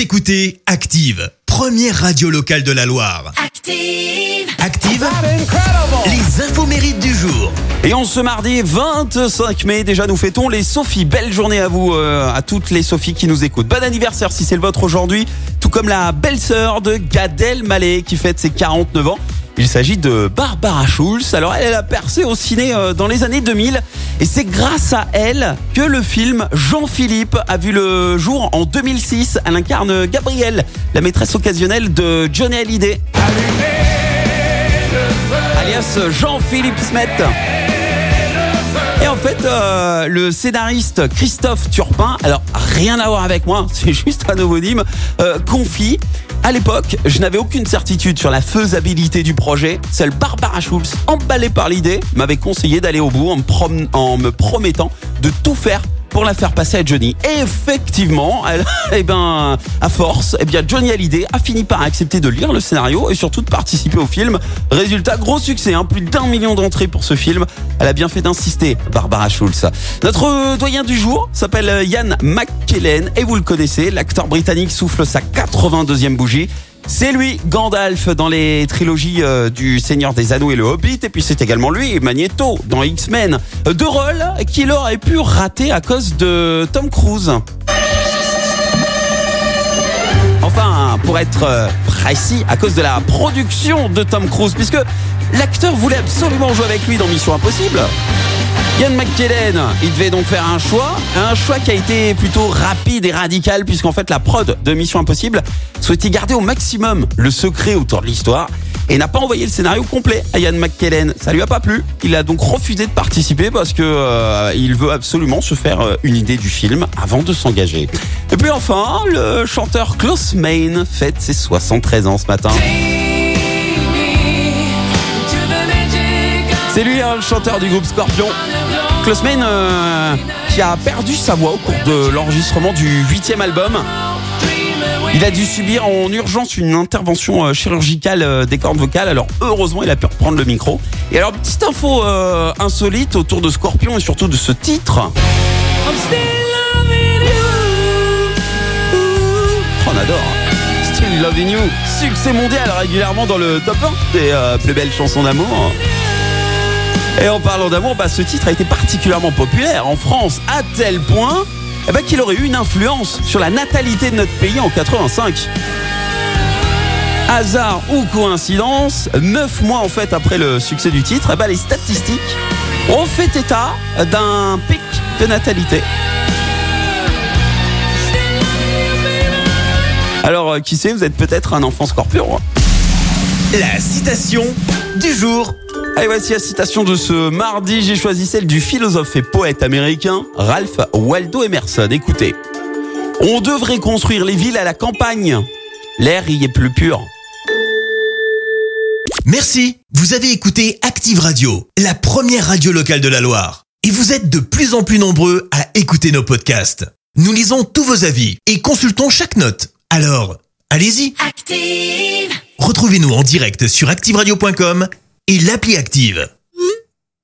Vous écoutez Active, première radio locale de la Loire. Active. Active, les infos mérites du jour. Et on ce mardi 25 mai, déjà nous fêtons les Sophies. Belle journée à vous, euh, à toutes les Sophies qui nous écoutent. Bon anniversaire si c'est le vôtre aujourd'hui, tout comme la belle-sœur de Gad Elmaleh qui fête ses 49 ans. Il s'agit de Barbara Schulz. Alors elle, elle a percé au ciné euh, dans les années 2000 et c'est grâce à elle que le film Jean-Philippe a vu le jour en 2006. Elle incarne Gabrielle, la maîtresse occasionnelle de Johnny Hallyday. Alias Jean-Philippe Smet. Et en fait, euh, le scénariste Christophe Turpin, alors rien à voir avec moi, c'est juste un homonyme, euh, confie à l'époque, je n'avais aucune certitude sur la faisabilité du projet. Seule Barbara Schulz, emballée par l'idée, m'avait conseillé d'aller au bout en me, prom- en me promettant de tout faire pour la faire passer à Johnny. Et effectivement, elle, eh ben, à force, eh bien, Johnny Hallyday a fini par accepter de lire le scénario et surtout de participer au film. Résultat, gros succès, hein, plus d'un million d'entrées pour ce film. Elle a bien fait d'insister, Barbara Schulz. Notre doyen du jour s'appelle Ian McKellen et vous le connaissez, l'acteur britannique souffle sa 82e bougie. C'est lui, Gandalf, dans les trilogies euh, du Seigneur des Anneaux et le Hobbit. Et puis c'est également lui, Magneto, dans X-Men. Deux rôles qu'il aurait pu rater à cause de Tom Cruise. Enfin, pour être euh, précis, à cause de la production de Tom Cruise, puisque l'acteur voulait absolument jouer avec lui dans Mission Impossible. Ian McKellen, il devait donc faire un choix, un choix qui a été plutôt rapide et radical puisqu'en fait la prod de Mission Impossible souhaitait garder au maximum le secret autour de l'histoire et n'a pas envoyé le scénario complet à Ian McKellen. Ça lui a pas plu. Il a donc refusé de participer parce que euh, il veut absolument se faire euh, une idée du film avant de s'engager. Et puis enfin, le chanteur Klaus Main fête ses 73 ans ce matin. C'est lui, hein, le chanteur du groupe Scorpion. Klaus Main, euh, qui a perdu sa voix au cours de l'enregistrement du huitième album. Il a dû subir en urgence une intervention euh, chirurgicale euh, des cordes vocales. Alors heureusement, il a pu reprendre le micro. Et alors, petite info euh, insolite autour de Scorpion et surtout de ce titre. Oh, on adore. Still Loving You. Succès mondial régulièrement dans le top 1 des euh, plus belles chansons d'amour. Et en parlant d'amour, bah, ce titre a été particulièrement populaire en France à tel point eh ben, qu'il aurait eu une influence sur la natalité de notre pays en 85. Hasard ou coïncidence, neuf mois en fait après le succès du titre, eh ben, les statistiques ont fait état d'un pic de natalité. Alors, euh, qui sait, vous êtes peut-être un enfant scorpion. hein. La citation du jour. Allez, voici la citation de ce mardi. J'ai choisi celle du philosophe et poète américain Ralph Waldo Emerson. Écoutez. On devrait construire les villes à la campagne. L'air y est plus pur. Merci. Vous avez écouté Active Radio, la première radio locale de la Loire. Et vous êtes de plus en plus nombreux à écouter nos podcasts. Nous lisons tous vos avis et consultons chaque note. Alors, allez-y. Active. Retrouvez-nous en direct sur activeradio.com et l'appli Active.